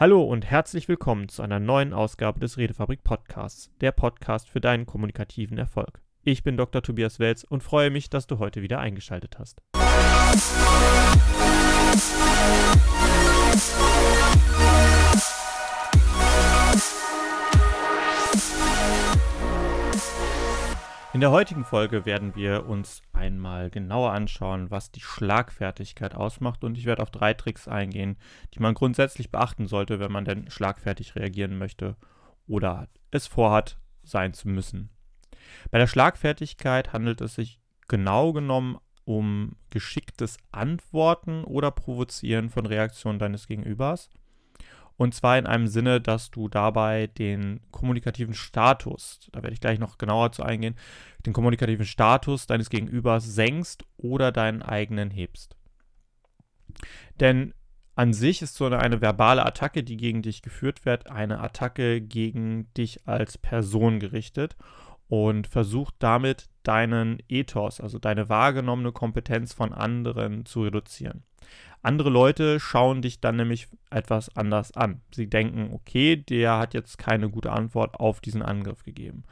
Hallo und herzlich willkommen zu einer neuen Ausgabe des Redefabrik Podcasts, der Podcast für deinen kommunikativen Erfolg. Ich bin Dr. Tobias Welz und freue mich, dass du heute wieder eingeschaltet hast. In der heutigen Folge werden wir uns einmal genauer anschauen, was die Schlagfertigkeit ausmacht und ich werde auf drei Tricks eingehen, die man grundsätzlich beachten sollte, wenn man denn schlagfertig reagieren möchte oder es vorhat, sein zu müssen. Bei der Schlagfertigkeit handelt es sich genau genommen um geschicktes Antworten oder Provozieren von Reaktionen deines Gegenübers. Und zwar in einem Sinne, dass du dabei den kommunikativen Status, da werde ich gleich noch genauer zu eingehen, den kommunikativen Status deines Gegenübers senkst oder deinen eigenen hebst. Denn an sich ist so eine, eine, verbale Attacke, die gegen dich geführt wird, eine Attacke gegen dich als Person gerichtet und versucht damit deinen Ethos, also deine wahrgenommene Kompetenz von anderen zu reduzieren. Andere Leute schauen dich dann nämlich etwas anders an. Sie denken, okay, der hat jetzt keine gute Antwort auf diesen Angriff gegeben.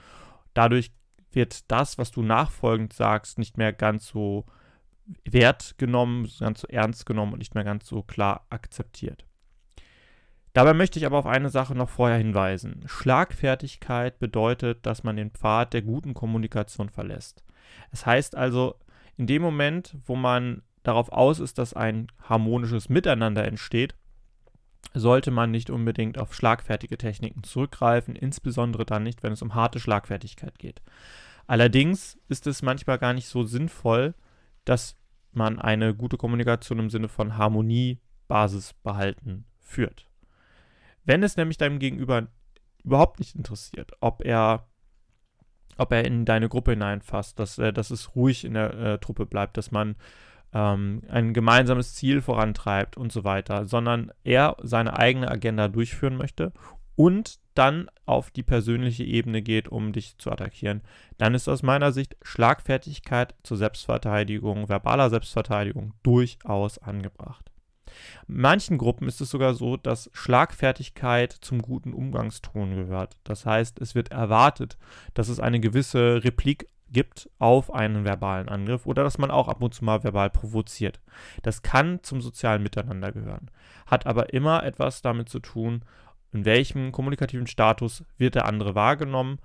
Dadurch wird das, was du nachfolgend sagst, nicht mehr ganz so wert genommen, ganz so ernst genommen und nicht mehr ganz so klar akzeptiert. Dabei möchte ich aber auf eine Sache noch vorher hinweisen. Schlagfertigkeit bedeutet, dass man den Pfad der guten Kommunikation verlässt. Es heißt also, in dem Moment, wo man darauf aus ist, dass ein harmonisches Miteinander entsteht, sollte man nicht unbedingt auf schlagfertige Techniken zurückgreifen, insbesondere dann nicht, wenn es um harte Schlagfertigkeit geht. Allerdings ist es manchmal gar nicht so sinnvoll, dass man eine gute Kommunikation im Sinne von Harmonie, Basisbehalten führt. Wenn es nämlich deinem Gegenüber überhaupt nicht interessiert, ob er, ob er in deine Gruppe hineinfasst, dass, dass es ruhig in der äh, Truppe bleibt, dass man ähm, ein gemeinsames Ziel vorantreibt und so weiter, sondern er seine eigene Agenda durchführen möchte und dann auf die persönliche Ebene geht, um dich zu attackieren, dann ist aus meiner Sicht Schlagfertigkeit zur Selbstverteidigung, verbaler Selbstverteidigung durchaus angebracht. Manchen Gruppen ist es sogar so, dass Schlagfertigkeit zum guten Umgangston gehört. Das heißt, es wird erwartet, dass es eine gewisse Replik gibt auf einen verbalen Angriff oder dass man auch ab und zu mal verbal provoziert. Das kann zum sozialen Miteinander gehören, hat aber immer etwas damit zu tun, in welchem kommunikativen Status wird der andere wahrgenommen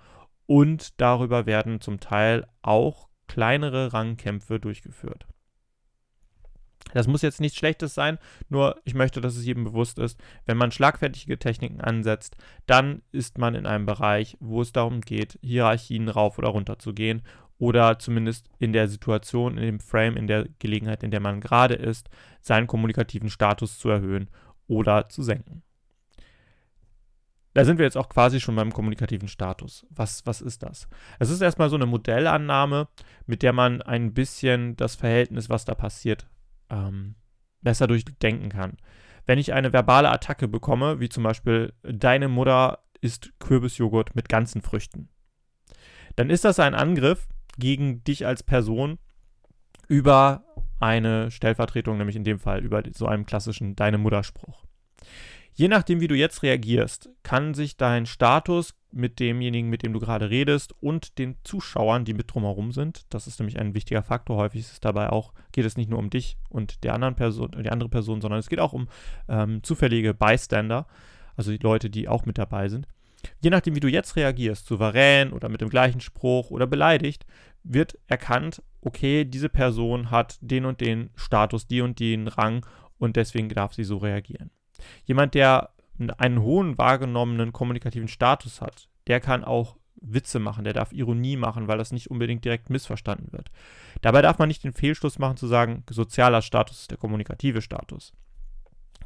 und darüber werden zum Teil auch kleinere Rangkämpfe durchgeführt. Das muss jetzt nichts Schlechtes sein, nur ich möchte, dass es jedem bewusst ist, wenn man schlagfertige Techniken ansetzt, dann ist man in einem Bereich, wo es darum geht, Hierarchien rauf oder runter zu gehen oder zumindest in der Situation, in dem Frame, in der Gelegenheit, in der man gerade ist, seinen kommunikativen Status zu erhöhen oder zu senken. Da sind wir jetzt auch quasi schon beim kommunikativen Status. Was, was ist das? Es ist erstmal so eine Modellannahme, mit der man ein bisschen das Verhältnis, was da passiert, ähm, besser durchdenken kann. Wenn ich eine verbale Attacke bekomme, wie zum Beispiel deine Mutter isst Kürbisjoghurt mit ganzen Früchten, dann ist das ein Angriff gegen dich als Person über eine Stellvertretung, nämlich in dem Fall über so einen klassischen Deine Mutterspruch. Je nachdem, wie du jetzt reagierst, kann sich dein Status mit demjenigen, mit dem du gerade redest und den Zuschauern, die mit drumherum sind, das ist nämlich ein wichtiger Faktor. Häufig ist es dabei auch, geht es nicht nur um dich und der anderen Person, die andere Person, sondern es geht auch um ähm, zufällige Bystander, also die Leute, die auch mit dabei sind. Je nachdem, wie du jetzt reagierst, souverän oder mit dem gleichen Spruch oder beleidigt, wird erkannt, okay, diese Person hat den und den Status, die und den Rang und deswegen darf sie so reagieren. Jemand, der einen hohen wahrgenommenen kommunikativen Status hat, der kann auch Witze machen, der darf Ironie machen, weil das nicht unbedingt direkt missverstanden wird. Dabei darf man nicht den Fehlschluss machen zu sagen, sozialer Status ist der kommunikative Status.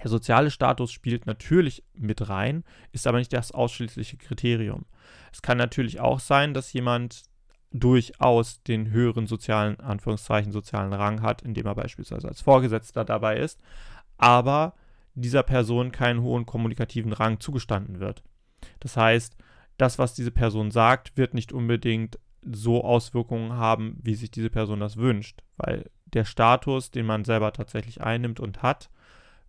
Der soziale Status spielt natürlich mit rein, ist aber nicht das ausschließliche Kriterium. Es kann natürlich auch sein, dass jemand durchaus den höheren sozialen, Anführungszeichen, sozialen Rang hat, indem er beispielsweise als Vorgesetzter dabei ist, aber dieser Person keinen hohen kommunikativen Rang zugestanden wird. Das heißt, das, was diese Person sagt, wird nicht unbedingt so Auswirkungen haben, wie sich diese Person das wünscht, weil der Status, den man selber tatsächlich einnimmt und hat,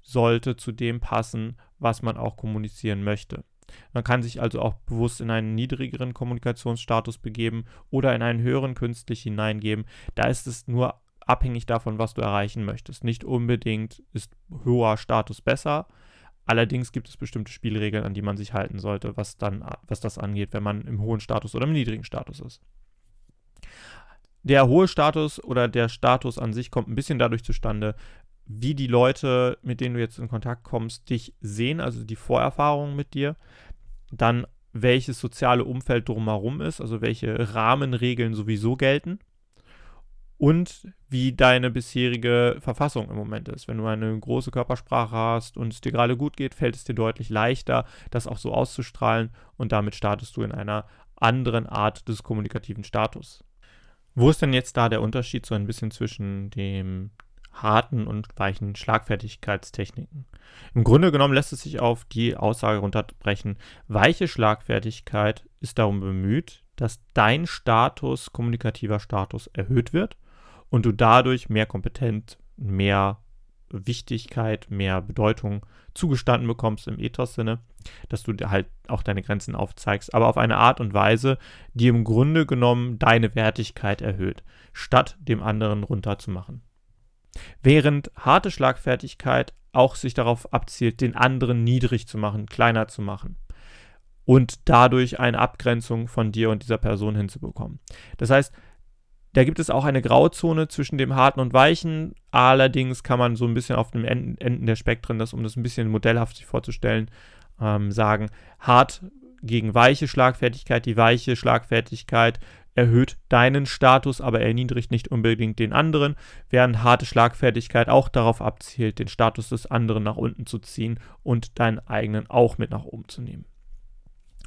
sollte zu dem passen, was man auch kommunizieren möchte. Man kann sich also auch bewusst in einen niedrigeren Kommunikationsstatus begeben oder in einen höheren künstlich hineingeben. Da ist es nur abhängig davon, was du erreichen möchtest. Nicht unbedingt ist hoher Status besser. Allerdings gibt es bestimmte Spielregeln, an die man sich halten sollte, was dann, was das angeht, wenn man im hohen Status oder im niedrigen Status ist. Der hohe Status oder der Status an sich kommt ein bisschen dadurch zustande, wie die Leute, mit denen du jetzt in Kontakt kommst, dich sehen, also die Vorerfahrungen mit dir, dann welches soziale Umfeld drumherum ist, also welche Rahmenregeln sowieso gelten und wie deine bisherige Verfassung im Moment ist. Wenn du eine große Körpersprache hast und es dir gerade gut geht, fällt es dir deutlich leichter, das auch so auszustrahlen und damit startest du in einer anderen Art des kommunikativen Status. Wo ist denn jetzt da der Unterschied so ein bisschen zwischen dem harten und weichen Schlagfertigkeitstechniken. Im Grunde genommen lässt es sich auf die Aussage runterbrechen, weiche Schlagfertigkeit ist darum bemüht, dass dein Status, kommunikativer Status erhöht wird und du dadurch mehr Kompetenz, mehr Wichtigkeit, mehr Bedeutung zugestanden bekommst im Ethos-Sinne, dass du halt auch deine Grenzen aufzeigst, aber auf eine Art und Weise, die im Grunde genommen deine Wertigkeit erhöht, statt dem anderen runterzumachen. Während harte Schlagfertigkeit auch sich darauf abzielt, den anderen niedrig zu machen, kleiner zu machen und dadurch eine Abgrenzung von dir und dieser Person hinzubekommen. Das heißt, da gibt es auch eine Grauzone zwischen dem harten und weichen. Allerdings kann man so ein bisschen auf den Enden der Spektren, das um das ein bisschen modellhaft sich vorzustellen, ähm, sagen, hart gegen weiche Schlagfertigkeit. Die weiche Schlagfertigkeit erhöht deinen Status, aber erniedrigt nicht unbedingt den anderen, während harte Schlagfertigkeit auch darauf abzielt, den Status des anderen nach unten zu ziehen und deinen eigenen auch mit nach oben zu nehmen.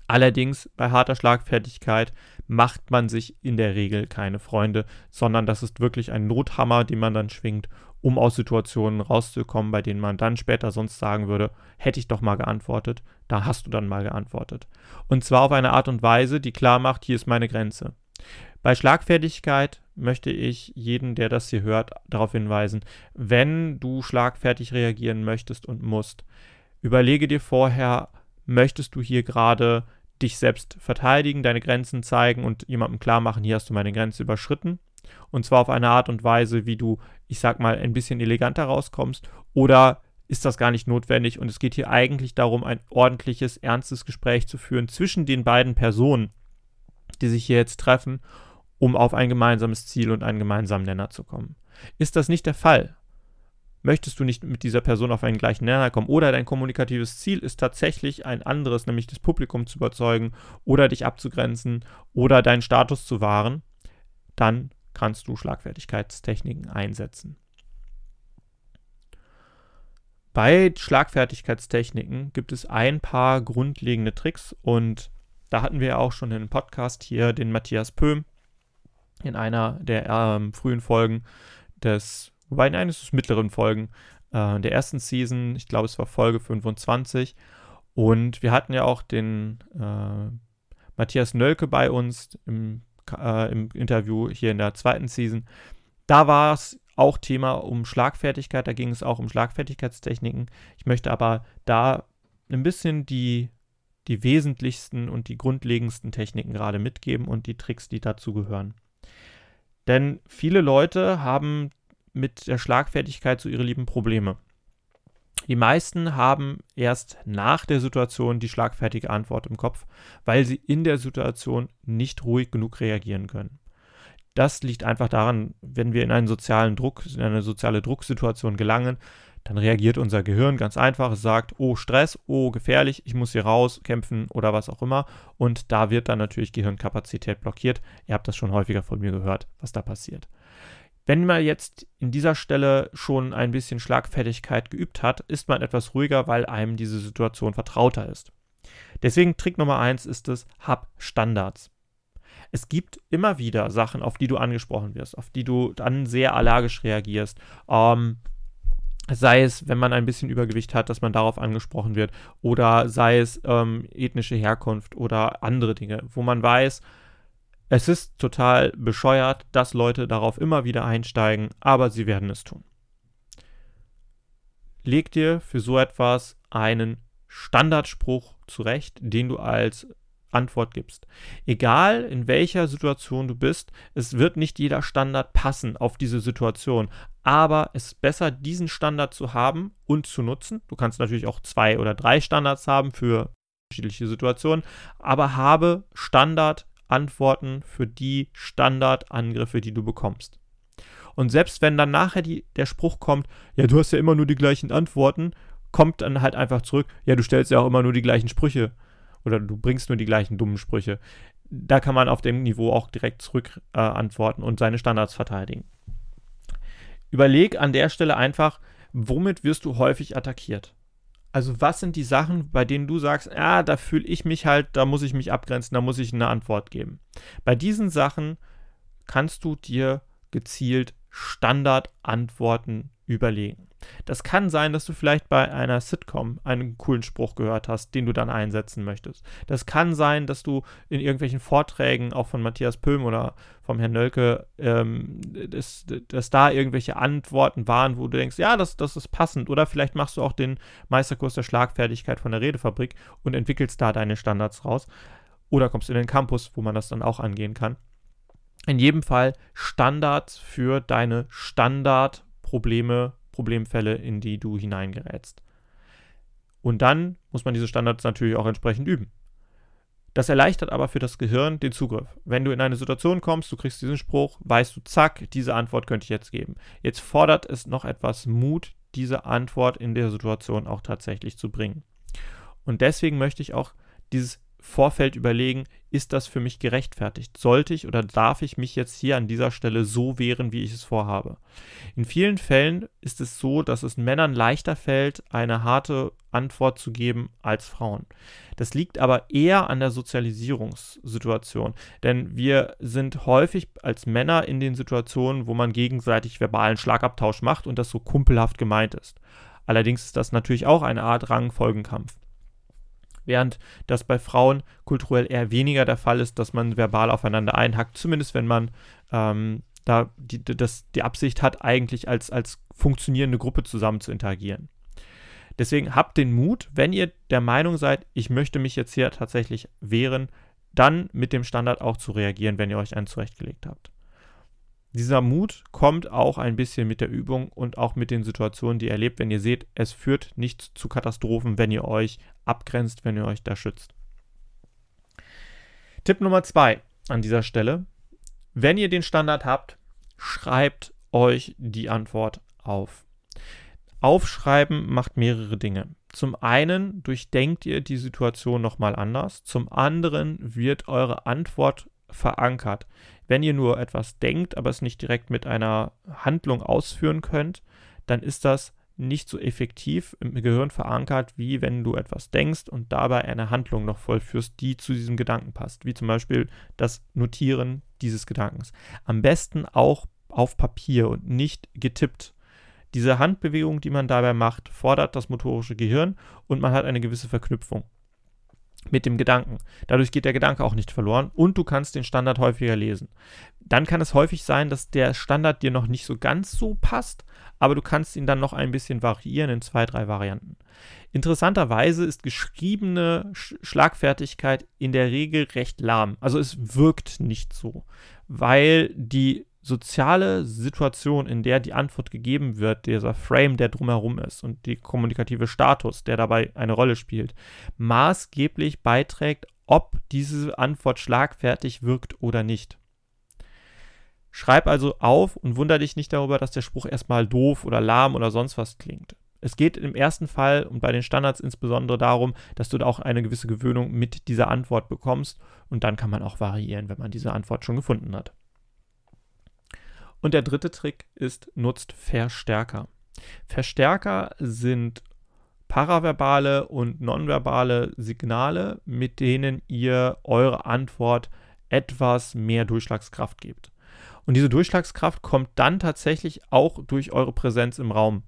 Allerdings bei harter Schlagfertigkeit macht man sich in der Regel keine Freunde, sondern das ist wirklich ein Nothammer, den man dann schwingt, um aus Situationen rauszukommen, bei denen man dann später sonst sagen würde, hätte ich doch mal geantwortet, da hast du dann mal geantwortet. Und zwar auf eine Art und Weise, die klar macht, hier ist meine Grenze. Bei Schlagfertigkeit möchte ich jeden, der das hier hört, darauf hinweisen, wenn du schlagfertig reagieren möchtest und musst, überlege dir vorher, möchtest du hier gerade dich selbst verteidigen, deine Grenzen zeigen und jemandem klar machen, hier hast du meine Grenze überschritten. Und zwar auf eine Art und Weise, wie du, ich sag mal, ein bisschen eleganter rauskommst. Oder ist das gar nicht notwendig und es geht hier eigentlich darum, ein ordentliches, ernstes Gespräch zu führen zwischen den beiden Personen, die sich hier jetzt treffen um auf ein gemeinsames Ziel und einen gemeinsamen Nenner zu kommen. Ist das nicht der Fall? Möchtest du nicht mit dieser Person auf einen gleichen Nenner kommen oder dein kommunikatives Ziel ist tatsächlich ein anderes, nämlich das Publikum zu überzeugen oder dich abzugrenzen oder deinen Status zu wahren, dann kannst du Schlagfertigkeitstechniken einsetzen. Bei Schlagfertigkeitstechniken gibt es ein paar grundlegende Tricks und da hatten wir auch schon einen Podcast hier, den Matthias Pöhm, in einer der ähm, frühen Folgen des, wobei nein, es ist mittleren Folgen äh, der ersten Season, ich glaube es war Folge 25 und wir hatten ja auch den äh, Matthias Nölke bei uns im, äh, im Interview hier in der zweiten Season. Da war es auch Thema um Schlagfertigkeit, da ging es auch um Schlagfertigkeitstechniken. Ich möchte aber da ein bisschen die, die wesentlichsten und die grundlegendsten Techniken gerade mitgeben und die Tricks, die dazu gehören. Denn viele Leute haben mit der Schlagfertigkeit so ihre lieben Probleme. Die meisten haben erst nach der Situation die schlagfertige Antwort im Kopf, weil sie in der Situation nicht ruhig genug reagieren können. Das liegt einfach daran, wenn wir in einen sozialen Druck, in eine soziale Drucksituation gelangen, dann reagiert unser Gehirn ganz einfach, es sagt, oh Stress, oh gefährlich, ich muss hier raus, kämpfen oder was auch immer. Und da wird dann natürlich Gehirnkapazität blockiert. Ihr habt das schon häufiger von mir gehört, was da passiert. Wenn man jetzt in dieser Stelle schon ein bisschen Schlagfertigkeit geübt hat, ist man etwas ruhiger, weil einem diese Situation vertrauter ist. Deswegen Trick Nummer eins ist es, hab Standards. Es gibt immer wieder Sachen, auf die du angesprochen wirst, auf die du dann sehr allergisch reagierst. Ähm, sei es, wenn man ein bisschen Übergewicht hat, dass man darauf angesprochen wird, oder sei es ähm, ethnische Herkunft oder andere Dinge, wo man weiß, es ist total bescheuert, dass Leute darauf immer wieder einsteigen, aber sie werden es tun. leg dir für so etwas einen Standardspruch zurecht, den du als Antwort gibst. Egal in welcher Situation du bist, es wird nicht jeder Standard passen auf diese Situation. Aber es ist besser, diesen Standard zu haben und zu nutzen. Du kannst natürlich auch zwei oder drei Standards haben für unterschiedliche Situationen, aber habe Standardantworten für die Standardangriffe, die du bekommst. Und selbst wenn dann nachher die, der Spruch kommt, ja, du hast ja immer nur die gleichen Antworten, kommt dann halt einfach zurück, ja, du stellst ja auch immer nur die gleichen Sprüche oder du bringst nur die gleichen dummen Sprüche. Da kann man auf dem Niveau auch direkt zurück äh, antworten und seine Standards verteidigen. Überleg an der Stelle einfach, womit wirst du häufig attackiert? Also was sind die Sachen, bei denen du sagst, ja, da fühle ich mich halt, da muss ich mich abgrenzen, da muss ich eine Antwort geben. Bei diesen Sachen kannst du dir gezielt Standardantworten überlegen. Das kann sein, dass du vielleicht bei einer Sitcom einen coolen Spruch gehört hast, den du dann einsetzen möchtest. Das kann sein, dass du in irgendwelchen Vorträgen, auch von Matthias Pöhm oder vom Herrn Nölke, ähm, dass, dass da irgendwelche Antworten waren, wo du denkst, ja, das, das ist passend. Oder vielleicht machst du auch den Meisterkurs der Schlagfertigkeit von der Redefabrik und entwickelst da deine Standards raus. Oder kommst in den Campus, wo man das dann auch angehen kann. In jedem Fall Standards für deine Standardprobleme Problemfälle, in die du hineingerätst. Und dann muss man diese Standards natürlich auch entsprechend üben. Das erleichtert aber für das Gehirn den Zugriff. Wenn du in eine Situation kommst, du kriegst diesen Spruch, weißt du, zack, diese Antwort könnte ich jetzt geben. Jetzt fordert es noch etwas Mut, diese Antwort in der Situation auch tatsächlich zu bringen. Und deswegen möchte ich auch dieses Vorfeld überlegen, ist das für mich gerechtfertigt? Sollte ich oder darf ich mich jetzt hier an dieser Stelle so wehren, wie ich es vorhabe? In vielen Fällen ist es so, dass es Männern leichter fällt, eine harte Antwort zu geben als Frauen. Das liegt aber eher an der Sozialisierungssituation, denn wir sind häufig als Männer in den Situationen, wo man gegenseitig verbalen Schlagabtausch macht und das so kumpelhaft gemeint ist. Allerdings ist das natürlich auch eine Art Rangfolgenkampf während das bei Frauen kulturell eher weniger der Fall ist, dass man verbal aufeinander einhackt, zumindest wenn man ähm, da die, das, die Absicht hat, eigentlich als, als funktionierende Gruppe zusammen zu interagieren. Deswegen habt den Mut, wenn ihr der Meinung seid, ich möchte mich jetzt hier tatsächlich wehren, dann mit dem Standard auch zu reagieren, wenn ihr euch einen zurechtgelegt habt. Dieser Mut kommt auch ein bisschen mit der Übung und auch mit den Situationen, die ihr erlebt, wenn ihr seht, es führt nicht zu Katastrophen, wenn ihr euch abgrenzt, wenn ihr euch da schützt. Tipp Nummer zwei an dieser Stelle. Wenn ihr den Standard habt, schreibt euch die Antwort auf. Aufschreiben macht mehrere Dinge. Zum einen durchdenkt ihr die Situation nochmal anders. Zum anderen wird eure Antwort verankert. Wenn ihr nur etwas denkt, aber es nicht direkt mit einer Handlung ausführen könnt, dann ist das nicht so effektiv im Gehirn verankert, wie wenn du etwas denkst und dabei eine Handlung noch vollführst, die zu diesem Gedanken passt, wie zum Beispiel das Notieren dieses Gedankens. Am besten auch auf Papier und nicht getippt. Diese Handbewegung, die man dabei macht, fordert das motorische Gehirn und man hat eine gewisse Verknüpfung mit dem Gedanken. Dadurch geht der Gedanke auch nicht verloren und du kannst den Standard häufiger lesen. Dann kann es häufig sein, dass der Standard dir noch nicht so ganz so passt, aber du kannst ihn dann noch ein bisschen variieren in zwei, drei Varianten. Interessanterweise ist geschriebene Schlagfertigkeit in der Regel recht lahm. Also es wirkt nicht so, weil die soziale Situation, in der die Antwort gegeben wird, dieser Frame, der drumherum ist und die kommunikative Status, der dabei eine Rolle spielt, maßgeblich beiträgt, ob diese Antwort schlagfertig wirkt oder nicht. Schreib also auf und wundere dich nicht darüber, dass der Spruch erstmal doof oder lahm oder sonst was klingt. Es geht im ersten Fall und bei den Standards insbesondere darum, dass du da auch eine gewisse Gewöhnung mit dieser Antwort bekommst und dann kann man auch variieren, wenn man diese Antwort schon gefunden hat. Und der dritte Trick ist, nutzt Verstärker. Verstärker sind paraverbale und nonverbale Signale, mit denen ihr eure Antwort etwas mehr Durchschlagskraft gebt. Und diese Durchschlagskraft kommt dann tatsächlich auch durch eure Präsenz im Raum.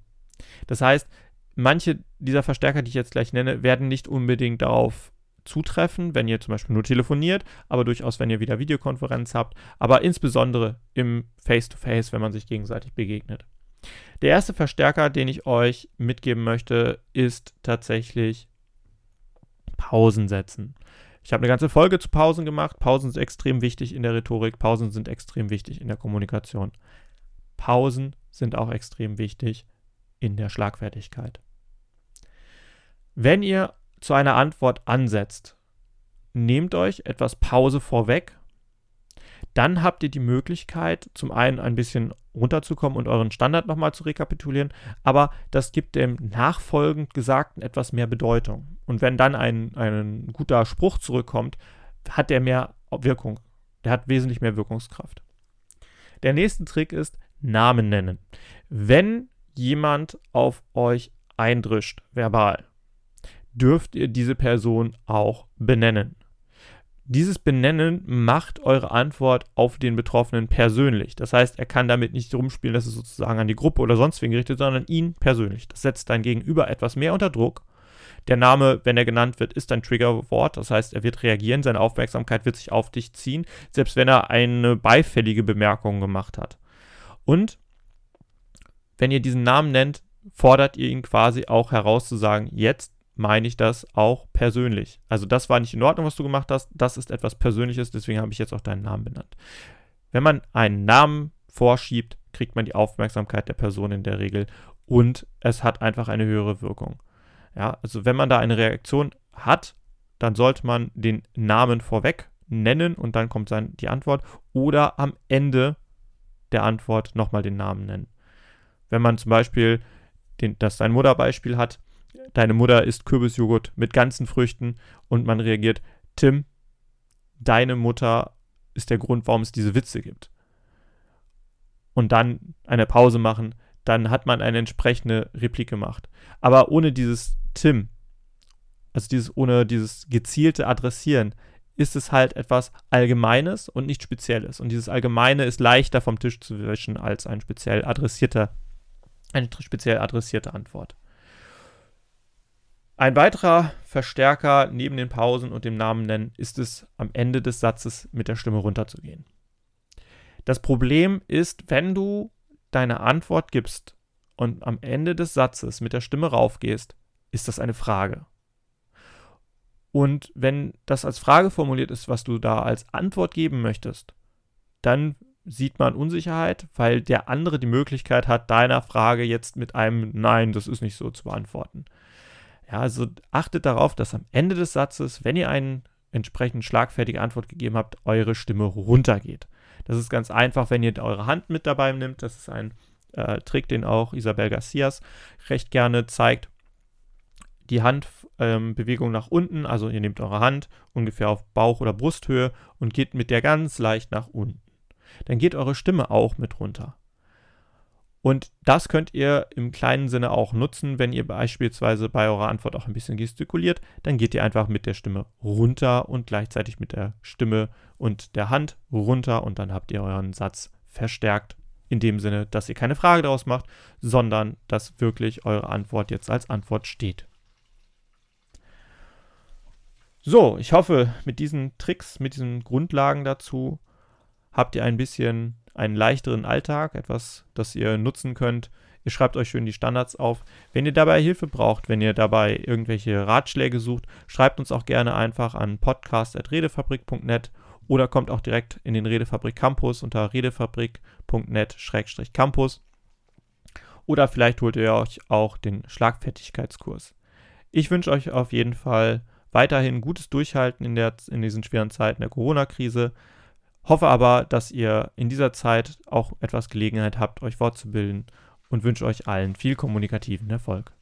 Das heißt, manche dieser Verstärker, die ich jetzt gleich nenne, werden nicht unbedingt darauf zutreffen, wenn ihr zum Beispiel nur telefoniert, aber durchaus, wenn ihr wieder Videokonferenz habt, aber insbesondere im Face-to-Face, -face, wenn man sich gegenseitig begegnet. Der erste Verstärker, den ich euch mitgeben möchte, ist tatsächlich Pausen setzen. Ich habe eine ganze Folge zu Pausen gemacht. Pausen sind extrem wichtig in der Rhetorik. Pausen sind extrem wichtig in der Kommunikation. Pausen sind auch extrem wichtig in der Schlagfertigkeit. Wenn ihr zu einer Antwort ansetzt, nehmt euch etwas Pause vorweg dann habt ihr die Möglichkeit, zum einen ein bisschen runterzukommen und euren Standard nochmal zu rekapitulieren, aber das gibt dem nachfolgend Gesagten etwas mehr Bedeutung. Und wenn dann ein, ein guter Spruch zurückkommt, hat der mehr Wirkung. Der hat wesentlich mehr Wirkungskraft. Der nächste Trick ist Namen nennen. Wenn jemand auf euch eindrischt, verbal, dürft ihr diese Person auch benennen. Dieses Benennen macht eure Antwort auf den Betroffenen persönlich. Das heißt, er kann damit nicht rumspielen, dass es sozusagen an die Gruppe oder sonst wen gerichtet, sondern ihn persönlich. Das setzt dein Gegenüber etwas mehr unter Druck. Der Name, wenn er genannt wird, ist ein Triggerwort. Das heißt, er wird reagieren, seine Aufmerksamkeit wird sich auf dich ziehen, selbst wenn er eine beifällige Bemerkung gemacht hat. Und wenn ihr diesen Namen nennt, fordert ihr ihn quasi auch heraus zu sagen, jetzt meine ich das auch persönlich. Also das war nicht in Ordnung, was du gemacht hast. Das ist etwas Persönliches, deswegen habe ich jetzt auch deinen Namen benannt. Wenn man einen Namen vorschiebt, kriegt man die Aufmerksamkeit der Person in der Regel und es hat einfach eine höhere Wirkung. Ja, also wenn man da eine Reaktion hat, dann sollte man den Namen vorweg nennen und dann kommt sein, die Antwort oder am Ende der Antwort nochmal den Namen nennen. Wenn man zum Beispiel den, das sein Mutterbeispiel hat, deine Mutter isst Kürbisjoghurt mit ganzen Früchten und man reagiert, Tim, deine Mutter ist der Grund, warum es diese Witze gibt. Und dann eine Pause machen, dann hat man eine entsprechende Replik gemacht. Aber ohne dieses Tim, also dieses, ohne dieses gezielte Adressieren, ist es halt etwas Allgemeines und nicht Spezielles. Und dieses Allgemeine ist leichter vom Tisch zu wischen als ein speziell adressierter, eine speziell adressierte Antwort. Ein weiterer Verstärker neben den Pausen und dem Namen nennen ist es, am Ende des Satzes mit der Stimme runterzugehen. Das Problem ist, wenn du deine Antwort gibst und am Ende des Satzes mit der Stimme raufgehst, ist das eine Frage. Und wenn das als Frage formuliert ist, was du da als Antwort geben möchtest, dann sieht man Unsicherheit, weil der andere die Möglichkeit hat, deiner Frage jetzt mit einem Nein, das ist nicht so zu beantworten. Ja, also achtet darauf, dass am Ende des Satzes, wenn ihr eine entsprechend schlagfertige Antwort gegeben habt, eure Stimme runtergeht. Das ist ganz einfach, wenn ihr eure Hand mit dabei nimmt. Das ist ein äh, Trick, den auch Isabel Garcias recht gerne zeigt. Die Handbewegung ähm, nach unten, also ihr nehmt eure Hand ungefähr auf Bauch- oder Brusthöhe und geht mit der ganz leicht nach unten. Dann geht eure Stimme auch mit runter. Und das könnt ihr im kleinen Sinne auch nutzen, wenn ihr beispielsweise bei eurer Antwort auch ein bisschen gestikuliert. Dann geht ihr einfach mit der Stimme runter und gleichzeitig mit der Stimme und der Hand runter und dann habt ihr euren Satz verstärkt. In dem Sinne, dass ihr keine Frage daraus macht, sondern dass wirklich eure Antwort jetzt als Antwort steht. So, ich hoffe, mit diesen Tricks, mit diesen Grundlagen dazu habt ihr ein bisschen einen leichteren Alltag, etwas, das ihr nutzen könnt. Ihr schreibt euch schön die Standards auf. Wenn ihr dabei Hilfe braucht, wenn ihr dabei irgendwelche Ratschläge sucht, schreibt uns auch gerne einfach an podcast.redefabrik.net oder kommt auch direkt in den Redefabrik Campus unter redefabrik.net-campus. Oder vielleicht holt ihr euch auch den Schlagfertigkeitskurs. Ich wünsche euch auf jeden Fall weiterhin gutes Durchhalten in, der, in diesen schweren Zeiten der Corona-Krise. Hoffe aber, dass ihr in dieser Zeit auch etwas Gelegenheit habt, euch fortzubilden und wünsche euch allen viel kommunikativen Erfolg.